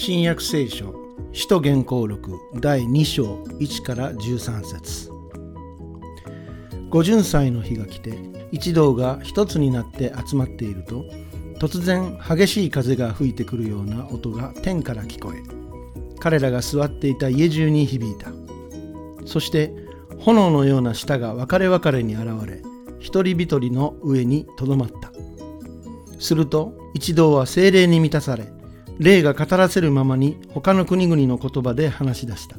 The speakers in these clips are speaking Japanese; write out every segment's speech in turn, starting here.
新約聖書使徒原稿録第2章1から13節。五巡祭の日が来て一同が一つになって集まっていると突然激しい風が吹いてくるような音が天から聞こえ彼らが座っていた家中に響いた。そして炎のような舌が分かれ分かれに現れ一人一人の上にとどまった。すると一同は精霊に満たされ霊が語らせるままに他の国々の言葉で話し出した。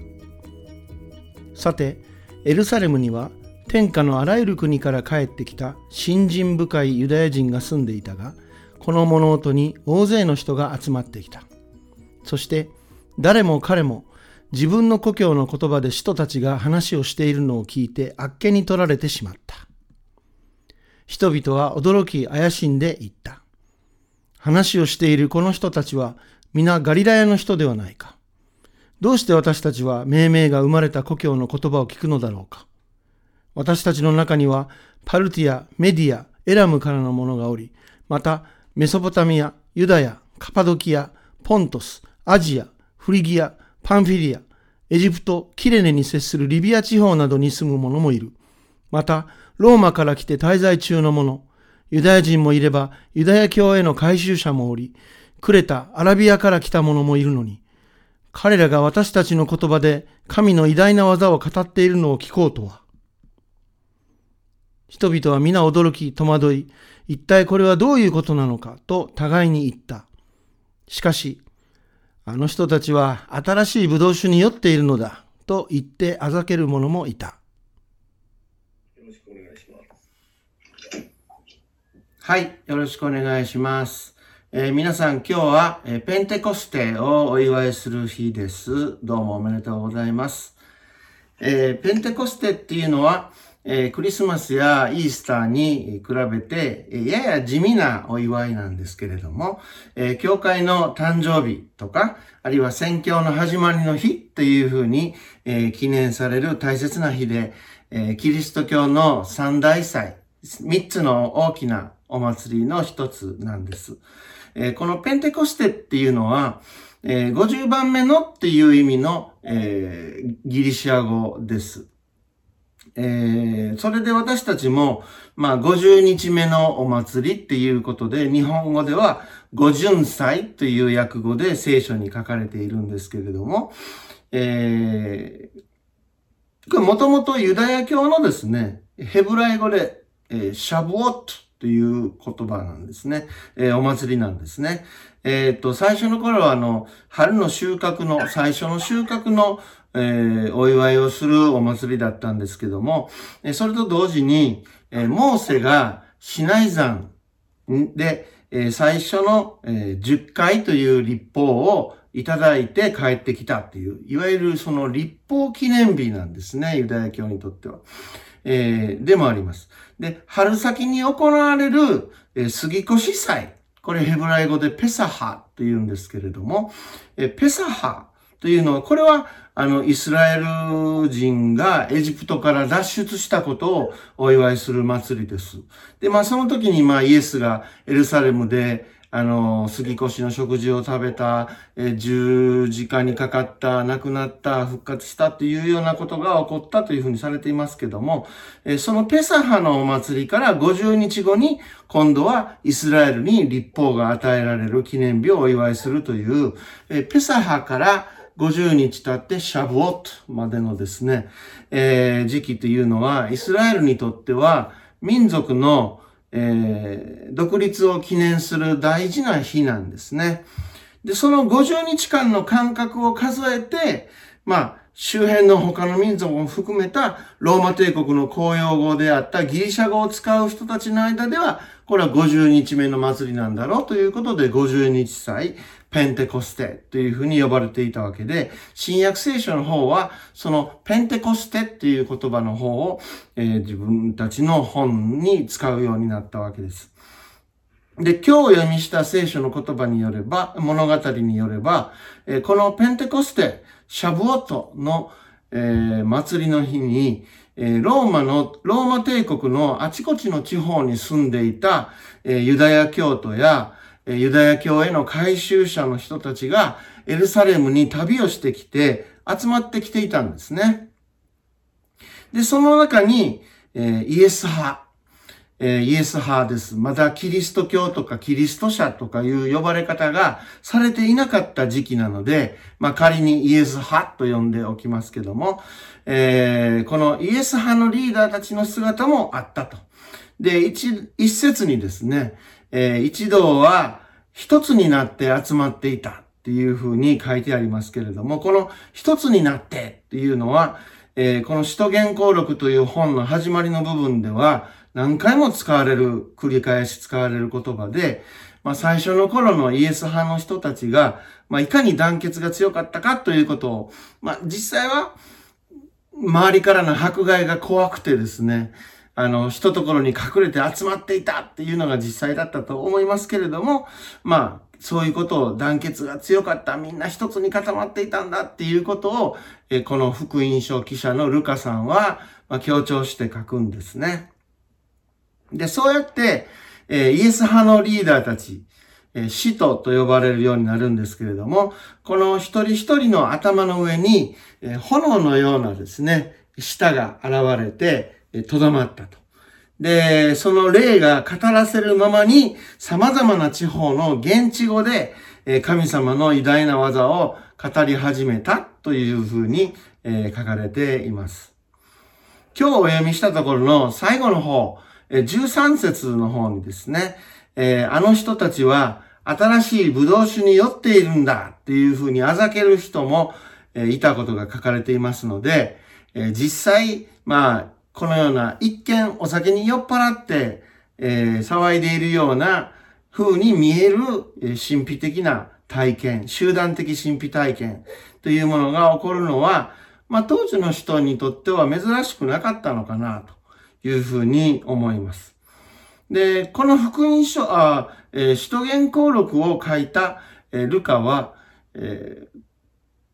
さてエルサレムには天下のあらゆる国から帰ってきた信心深いユダヤ人が住んでいたがこの物音に大勢の人が集まってきた。そして誰も彼も自分の故郷の言葉で人たちが話をしているのを聞いてあっけに取られてしまった。人々は驚き怪しんでいった。話をしているこの人たちは皆ガリラヤの人ではないか。どうして私たちは命名が生まれた故郷の言葉を聞くのだろうか。私たちの中にはパルティア、メディア、エラムからの者がおり、またメソポタミア、ユダヤ、カパドキア、ポントス、アジア、フリギア、パンフィリア、エジプト、キレネに接するリビア地方などに住む者もいる。また、ローマから来て滞在中の者、ユダヤ人もいれば、ユダヤ教への改宗者もおり、クレタ、アラビアから来た者もいるのに、彼らが私たちの言葉で神の偉大な技を語っているのを聞こうとは。人々は皆驚き、戸惑い、一体これはどういうことなのかと互いに言った。しかし、あの人たちは新しい葡萄酒に酔っているのだと言ってあざける者もいた。はい、よろしくお願いします。えー、皆さん今日は、えー、ペンテコステをお祝いする日です。どうもおめでとうございます。えー、ペンテコステっていうのは、えクリスマスやイースターに比べて、えやや地味なお祝いなんですけれども、え教会の誕生日とか、あるいは宣教の始まりの日というふうに、え記念される大切な日で、えキリスト教の三大祭、三つの大きなお祭りの一つなんです。えー、このペンテコステっていうのは、えー、50番目のっていう意味の、えー、ギリシア語です。えー、それで私たちも、まあ、50日目のお祭りっていうことで、日本語では、五巡祭という訳語で聖書に書かれているんですけれども、えー、これもともとユダヤ教のですね、ヘブライ語で、えー、シャブオットという言葉なんですね。えー、お祭りなんですね。えっ、と、最初の頃は、あの、春の収穫の、最初の収穫の、えー、お祝いをするお祭りだったんですけども、えそれと同時に、えモーセがシナイ山で、え最初の、え10回という立法をいただいて帰ってきたっていう、いわゆるその立法記念日なんですね、ユダヤ教にとっては。えー、でもあります。で、春先に行われる、えー、杉越祭。これヘブライ語でペサハと言うんですけれども、えー、ペサハというのは、これは、あの、イスラエル人がエジプトから脱出したことをお祝いする祭りです。で、まあその時にまあイエスがエルサレムであの、杉越の食事を食べた、え十字架にかかった、亡くなった、復活したというようなことが起こったというふうにされていますけども、えそのペサハのお祭りから50日後に、今度はイスラエルに立法が与えられる記念日をお祝いするという、えペサハから50日経ってシャブオットまでのですね、えー、時期というのは、イスラエルにとっては民族のえー、独立を記念する大事な日なんですね。で、その50日間の間隔を数えて、まあ、周辺の他の民族も含めたローマ帝国の公用語であったギリシャ語を使う人たちの間では、これは50日目の祭りなんだろうということで50日祭、ペンテコステというふうに呼ばれていたわけで、新約聖書の方は、そのペンテコステっていう言葉の方を、えー、自分たちの本に使うようになったわけです。で、今日読みした聖書の言葉によれば、物語によれば、えー、このペンテコステ、シャブオトの、えー、祭りの日に、えー、ローマの、ローマ帝国のあちこちの地方に住んでいた、えー、ユダヤ教徒やえ、ユダヤ教への改宗者の人たちがエルサレムに旅をしてきて集まってきていたんですね。で、その中に、えイエス派、えイエス派です。まだキリスト教とかキリスト者とかいう呼ばれ方がされていなかった時期なので、まあ仮にイエス派と呼んでおきますけども、えー、このイエス派のリーダーたちの姿もあったと。で、一、一説にですね、えー、一同は一つになって集まっていたっていうふうに書いてありますけれども、この一つになってっていうのは、えー、この使徒原稿録という本の始まりの部分では、何回も使われる、繰り返し使われる言葉で、まあ、最初の頃のイエス派の人たちが、まあ、いかに団結が強かったかということを、まあ、実際は、周りからの迫害が怖くてですね、あの、一ところに隠れて集まっていたっていうのが実際だったと思いますけれども、まあ、そういうことを団結が強かった、みんな一つに固まっていたんだっていうことを、えこの福音書記者のルカさんは、ま強調して書くんですね。で、そうやって、えイエス派のリーダーたち、え使徒と呼ばれるようになるんですけれども、この一人一人の頭の上に、え炎のようなですね、舌が現れて、とどまったと。で、その霊が語らせるままに様々な地方の現地語でえ神様の偉大な技を語り始めたというふうに書かれています。今日お読みしたところの最後の方、13節の方にですね、あの人たちは新しい葡萄酒に酔っているんだっていうふうにあざける人もいたことが書かれていますので、実際、まあ、このような一見お酒に酔っ払って、え、騒いでいるような風に見える神秘的な体験、集団的神秘体験というものが起こるのは、まあ当時の人にとっては珍しくなかったのかなと。いうふうに思います。で、この福音書、あえー、使徒言行録を書いた、えー、ルカは、えー、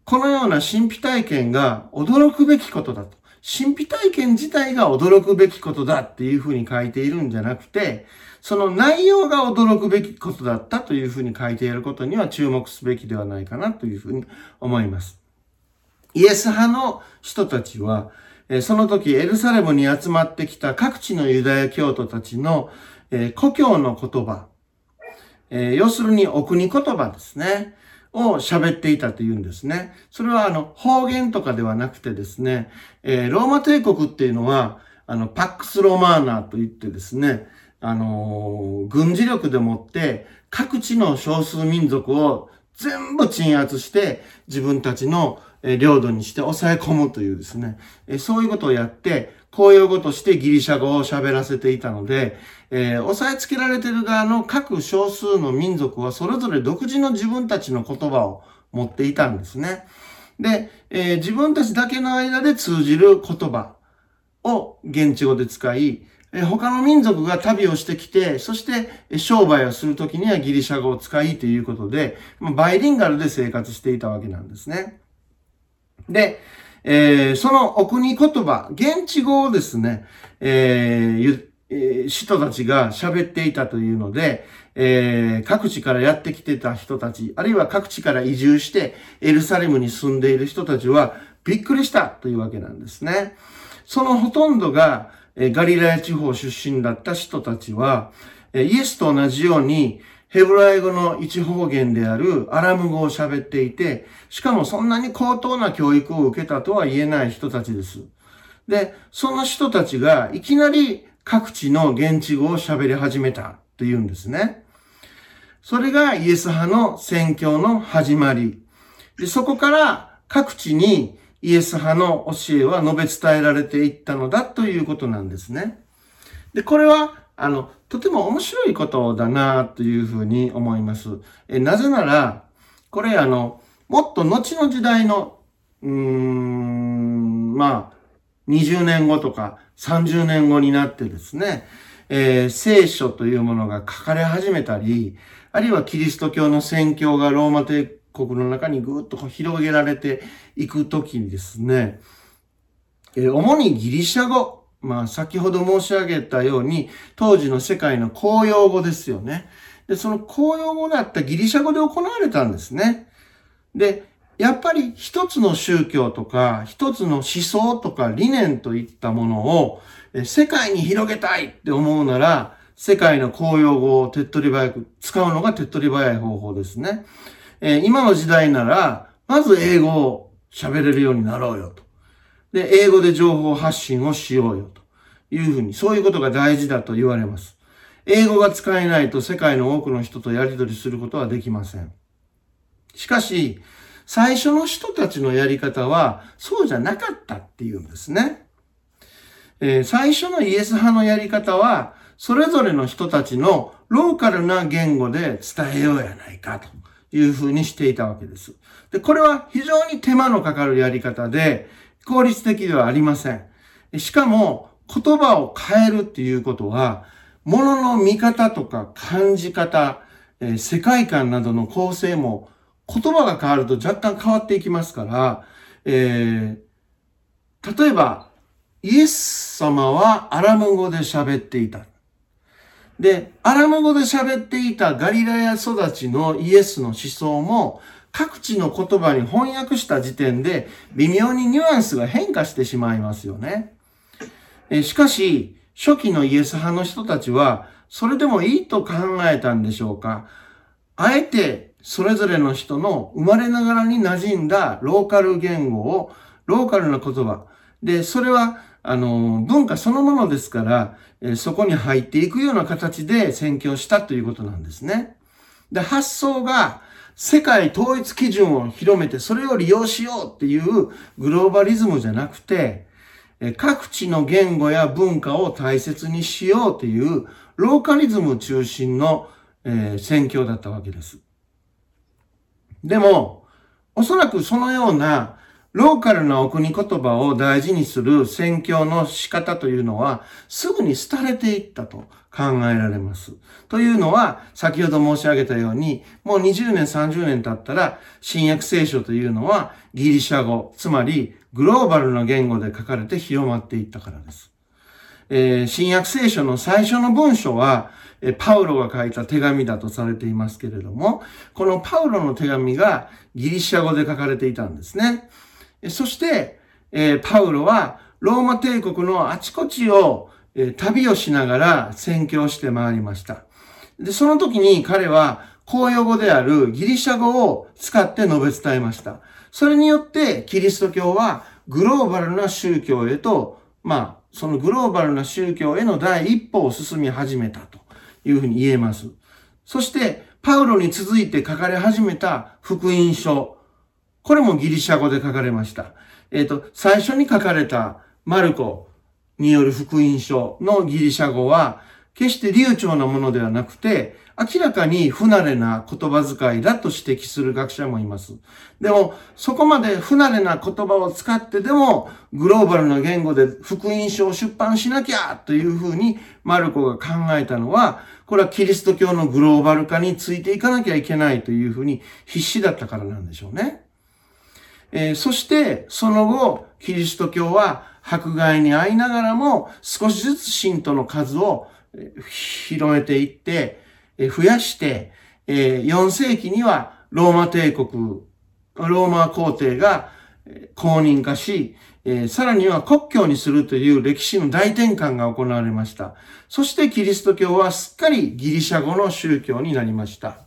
このような神秘体験が驚くべきことだと。神秘体験自体が驚くべきことだっていうふうに書いているんじゃなくて、その内容が驚くべきことだったというふうに書いていることには注目すべきではないかなというふうに思います。イエス派の人たちは、その時エルサレムに集まってきた各地のユダヤ教徒たちの故郷の言葉、要するにお国言葉ですね。を喋っていたというんですね。それはあの方言とかではなくてですね、ローマ帝国っていうのは、あの、パックスロマーナと言ってですね、あの、軍事力でもって各地の少数民族を全部鎮圧して自分たちの領土にして抑え込むというですね、そういうことをやって、公用語としてギリシャ語を喋らせていたので、えー、押さえつけられている側の各少数の民族はそれぞれ独自の自分たちの言葉を持っていたんですね。で、えー、自分たちだけの間で通じる言葉を現地語で使い、えー、他の民族が旅をしてきて、そして商売をするときにはギリシャ語を使いということで、バイリンガルで生活していたわけなんですね。で、えー、そのお国言葉、現地語をですね、えー、えー、人たちが喋っていたというので、えー、各地からやってきてた人たち、あるいは各地から移住してエルサレムに住んでいる人たちはびっくりしたというわけなんですね。そのほとんどが、えー、ガリラヤ地方出身だった人たちは、えー、イエスと同じようにヘブライ語の一方言であるアラム語を喋っていて、しかもそんなに高等な教育を受けたとは言えない人たちです。で、その人たちがいきなり各地の現地語を喋り始めたというんですね。それがイエス派の宣教の始まり。で、そこから各地にイエス派の教えは述べ伝えられていったのだということなんですね。で、これはあの、とても面白いことだなというふうに思います。えなぜなら、これあの、もっと後の時代の、うーん、まあ、20年後とか30年後になってですね、えー、聖書というものが書かれ始めたり、あるいはキリスト教の宣教がローマ帝国の中にぐーっと広げられていくときにですね、えー、主にギリシャ語、まあ、先ほど申し上げたように、当時の世界の公用語ですよね。で、その公用語だったギリシャ語で行われたんですね。で、やっぱり一つの宗教とか、一つの思想とか理念といったものを世界に広げたいって思うなら、世界の公用語を手っ取り早く使うのが手っ取り早い方法ですね。えー、今の時代なら、まず英語を喋れるようになろうよと。で、英語で情報発信をしようよというふうに、そういうことが大事だと言われます。英語が使えないと世界の多くの人とやり取りすることはできません。しかし、最初の人たちのやり方はそうじゃなかったっていうんですね。えー、最初のイエス派のやり方は、それぞれの人たちのローカルな言語で伝えようやないかというふうにしていたわけです。で、これは非常に手間のかかるやり方で、効率的ではありません。しかも、言葉を変えるっていうことは、物の見方とか感じ方、え世界観などの構成も言葉が変わると若干変わっていきますから、えー、例えば、イエス様はアラム語で喋っていた。で、アラム語で喋っていたガリラヤ育ちのイエスの思想も各地の言葉に翻訳した時点で微妙にニュアンスが変化してしまいますよね。えしかし、初期のイエス派の人たちはそれでもいいと考えたんでしょうか？あえてそれぞれの人の生まれながらに馴染んだローカル言語を、ローカルな言葉。で、それはあの、文化そのものですから、えそこに入っていくような形で宣教したということなんですね。で、発想が世界統一基準を広めてそれを利用しようっていうグローバリズムじゃなくて、各地の言語や文化を大切にしようというローカリズム中心の、え宣教だったわけです。でも、おそらくそのようなローカルなお国言葉を大事にする宣教の仕方というのは、すぐに廃れていったと考えられます。というのは、先ほど申し上げたように、もう20年、30年経ったら、新約聖書というのは、ギリシャ語、つまりグローバルな言語で書かれて広まっていったからです。えー、新約聖書の最初の文書はえ、パウロが書いた手紙だとされていますけれども、このパウロの手紙がギリシャ語で書かれていたんですね。そして、えパウロはローマ帝国のあちこちを、え旅をしながら宣教して回りました。で、その時に彼は公用語であるギリシャ語を使って述べ伝えました。それによってキリスト教はグローバルな宗教へと、まあ、そのグローバルな宗教への第一歩を進み始めたというふうに言えます。そして、パウロに続いて書かれ始めた福音書、これもギリシャ語で書かれました。えっ、ー、と、最初に書かれたマルコによる福音書のギリシャ語は、決して流暢なものではなくて、明らかに不慣れな言葉遣いだと指摘する学者もいます。でも、そこまで不慣れな言葉を使ってでも、グローバルな言語で福音書を出版しなきゃというふうにマルコが考えたのは、これはキリスト教のグローバル化についていかなきゃいけないというふうに必死だったからなんでしょうね。えー、そしてその後、キリスト教は迫害に遭いながらも少しずつ信徒の数を広めていってえ、増やしてえ、4世紀にはローマ帝国、ローマ皇帝が公認化しえ、さらには国教にするという歴史の大転換が行われました。そしてキリスト教はすっかりギリシャ語の宗教になりました。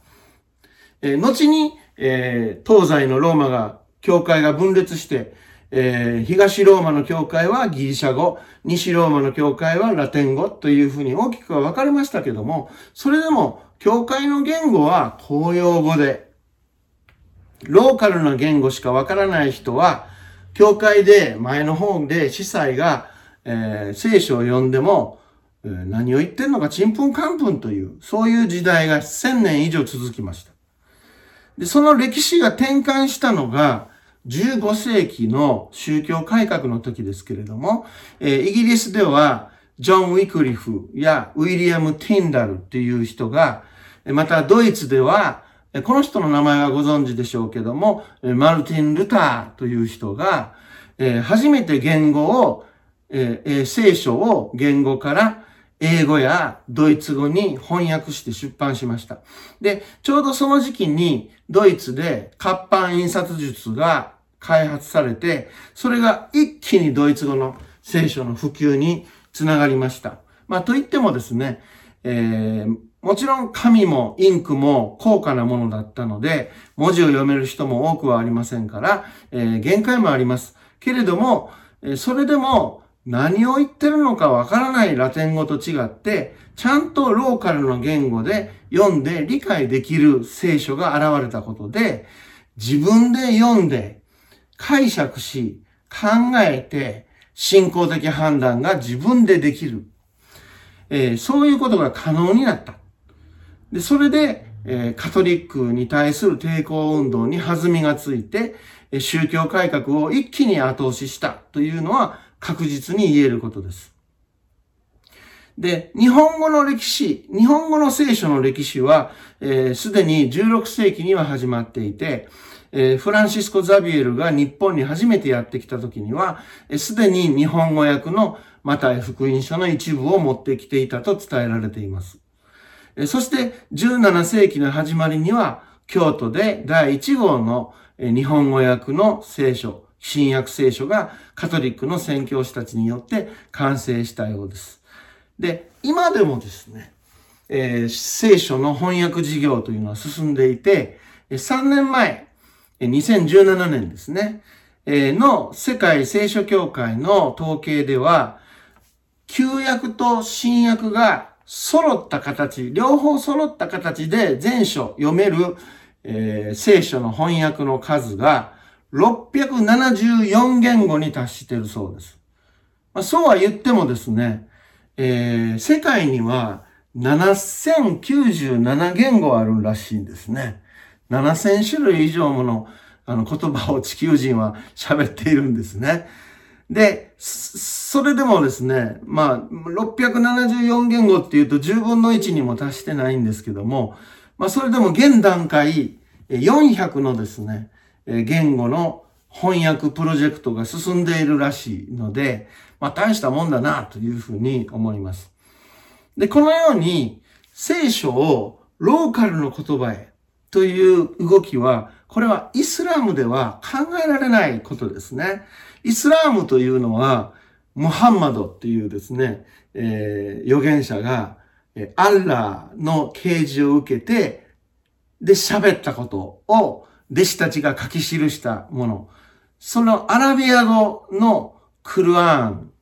え後にえ、東西のローマが教会が分裂して、えー、東ローマの教会はギリシャ語、西ローマの教会はラテン語というふうに大きくは分かれましたけども、それでも教会の言語は公用語で、ローカルな言語しか分からない人は、教会で前の方で司祭が、えー、聖書を読んでも、何を言ってんのかちんぷんかんぷんという、そういう時代が1000年以上続きました。で、その歴史が転換したのが、15世紀の宗教改革の時ですけれども、えー、イギリスでは、ジョン・ウィクリフやウィリアム・ティンダルっていう人が、またドイツでは、この人の名前はご存知でしょうけども、マルティン・ルターという人が、初めて言語を、聖書を言語から英語やドイツ語に翻訳して出版しました。で、ちょうどその時期にドイツで活版印刷術が開発されて、それが一気にドイツ語の聖書の普及につながりました。まあ、と言ってもですね、えー、もちろん紙もインクも高価なものだったので、文字を読める人も多くはありませんから、えー、限界もあります。けれども、それでも何を言ってるのかわからないラテン語と違って、ちゃんとローカルの言語で読んで理解できる聖書が現れたことで、自分で読んで解釈し、考えて、信仰的判断が自分でできる。えー、そういうことが可能になった。で、それで、えー、カトリックに対する抵抗運動に弾みがついて、宗教改革を一気に後押ししたというのは確実に言えることです。で、日本語の歴史、日本語の聖書の歴史は、す、えー、で、に16世紀には始まっていて、えー、フランシスコ・ザビエルが日本に初めてやってきた時には、す、で、に日本語訳のマタイ福音書の一部を持ってきていたと伝えられています。えー、そして17世紀の始まりには、京都で第1号の日本語訳の聖書、新約聖書がカトリックの宣教師たちによって完成したようです。で、今でもですね、えー、聖書の翻訳事業というのは進んでいて、3年前、2017年ですね、の世界聖書協会の統計では、旧約と新約が揃った形、両方揃った形で全書読める、えー、聖書の翻訳の数が674言語に達しているそうです。まあ、そうは言ってもですね、えー、世界には7097言語あるらしいんですね。7000種類以上ものあの言葉を地球人は喋っているんですね。で、それでもですね、まあ、674言語っていうと10分の1にも達してないんですけども、まあ、それでも現段階400のですね、言語の翻訳プロジェクトが進んでいるらしいので、まあ大したもんだなというふうに思います。で、このように聖書をローカルの言葉へという動きは、これはイスラムでは考えられないことですね。イスラームというのは、ムハンマドっていうですね、えー、預言者が、アッラーの啓示を受けて、で喋ったことを弟子たちが書き記したもの。そのアラビア語のクルアーン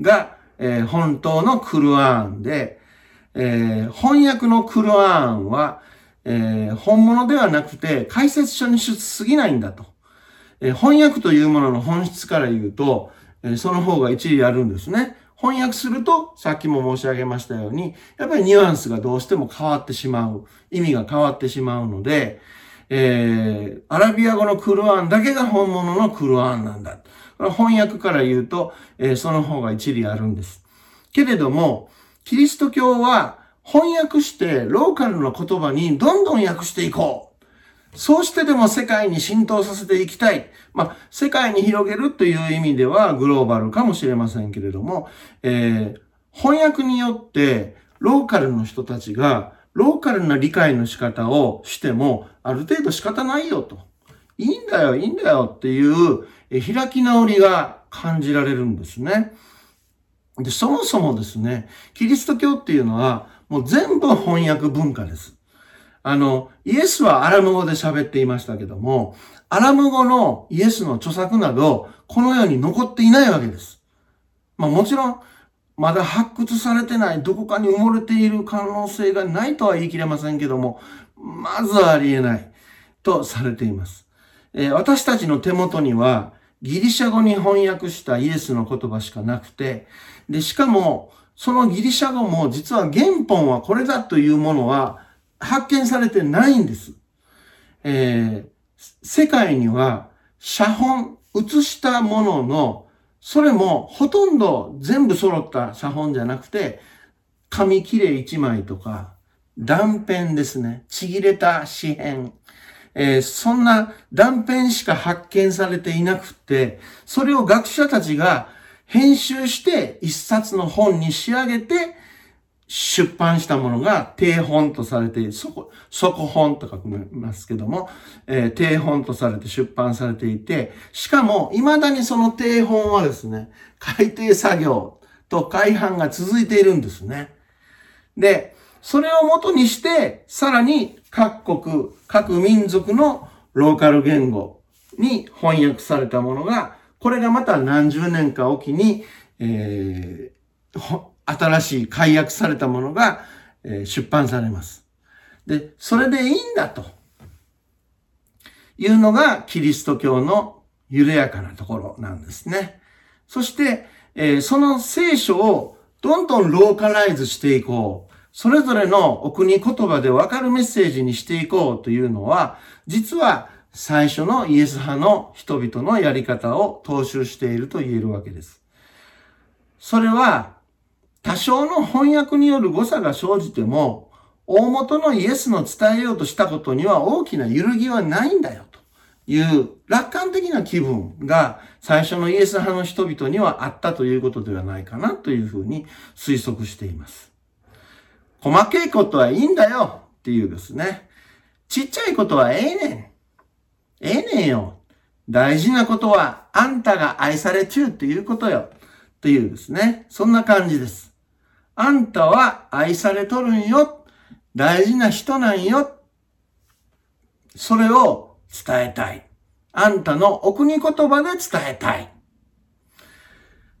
が、えー、本当のクルアーンで、えー、翻訳のクルアーンは、えー、本物ではなくて解説書に過ぎないんだと。え翻訳というものの本質から言うと、えその方が一理あるんですね。翻訳すると、さっきも申し上げましたように、やっぱりニュアンスがどうしても変わってしまう。意味が変わってしまうので、えー、アラビア語のクルアンだけが本物のクルアンなんだ。これ翻訳から言うと、えー、その方が一理あるんです。けれども、キリスト教は翻訳してローカルの言葉にどんどん訳していこう。そうしてでも世界に浸透させていきたい。まあ、世界に広げるという意味ではグローバルかもしれませんけれども、えー、翻訳によってローカルの人たちがローカルな理解の仕方をしても、ある程度仕方ないよと。いいんだよ、いいんだよっていう開き直りが感じられるんですね。で、そもそもですね、キリスト教っていうのはもう全部翻訳文化です。あの、イエスはアラム語で喋っていましたけども、アラム語のイエスの著作など、この世に残っていないわけです。まあもちろん、まだ発掘されてない、どこかに埋もれている可能性がないとは言い切れませんけども、まずはありえないとされています。えー、私たちの手元には、ギリシャ語に翻訳したイエスの言葉しかなくて、で、しかも、そのギリシャ語も実は原本はこれだというものは発見されてないんです。えー、世界には写本、写したもののそれもほとんど全部揃った写本じゃなくて、紙切れ1枚とか、断片ですね。ちぎれた紙片。えー、そんな断片しか発見されていなくて、それを学者たちが編集して一冊の本に仕上げて、出版したものが定本とされて、そこ、底本と書きますけども、えー、定本とされて出版されていて、しかも、未だにその定本はですね、改訂作業と改版が続いているんですね。で、それをもとにして、さらに各国、各民族のローカル言語に翻訳されたものが、これがまた何十年かおきに、えー、新しい解約されたものが、出版されます。で、それでいいんだというのがキリスト教の緩やかなところなんですね。そして、え、その聖書をどんどんローカライズしていこう。それぞれのお国言葉でわかるメッセージにしていこうというのは、実は最初のイエス派の人々のやり方を踏襲していると言えるわけです。それは、多少の翻訳による誤差が生じても、大元のイエスの伝えようとしたことには大きな揺るぎはないんだよという楽観的な気分が最初のイエス派の人々にはあったということではないかなというふうに推測しています。細けいことはいいんだよっていうですね。ちっちゃいことはええねん。ええねんよ。大事なことはあんたが愛されちゅうっていうことよ。というですね。そんな感じです。あんたは愛されとるんよ。大事な人なんよ。それを伝えたい。あんたのお国言葉で伝えたい。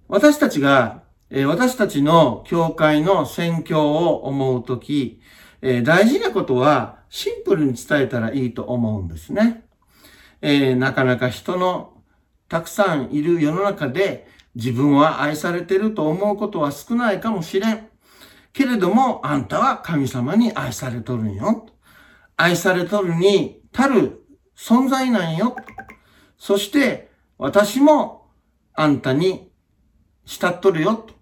私たちが、私たちの教会の宣教を思うとき、大事なことはシンプルに伝えたらいいと思うんですね。なかなか人のたくさんいる世の中で自分は愛されてると思うことは少ないかもしれん。けれども、あんたは神様に愛されとるんよ。愛されとるに足る存在なんよ。そして、私もあんたに慕っとるよ。と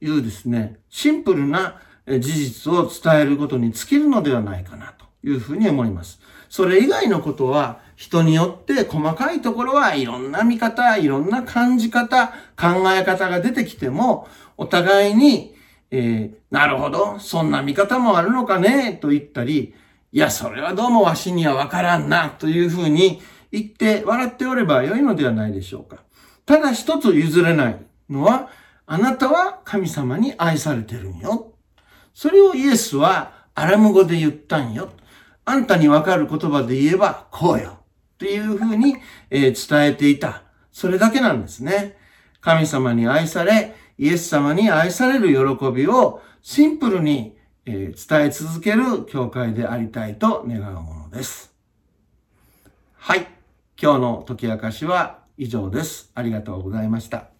いうですね、シンプルな事実を伝えることに尽きるのではないかなというふうに思います。それ以外のことは人によって細かいところはいろんな見方、いろんな感じ方、考え方が出てきても、お互いに、えー、なるほど、そんな見方もあるのかね、と言ったり、いや、それはどうもわしにはわからんな、というふうに言って笑っておればよいのではないでしょうか。ただ一つ譲れないのは、あなたは神様に愛されてるんよ。それをイエスはアラム語で言ったんよ。あんたにわかる言葉で言えばこうよ。っていうふうに、え伝えていた。それだけなんですね。神様に愛され、イエス様に愛される喜びをシンプルに、え伝え続ける教会でありたいと願うものです。はい。今日の解き明かしは以上です。ありがとうございました。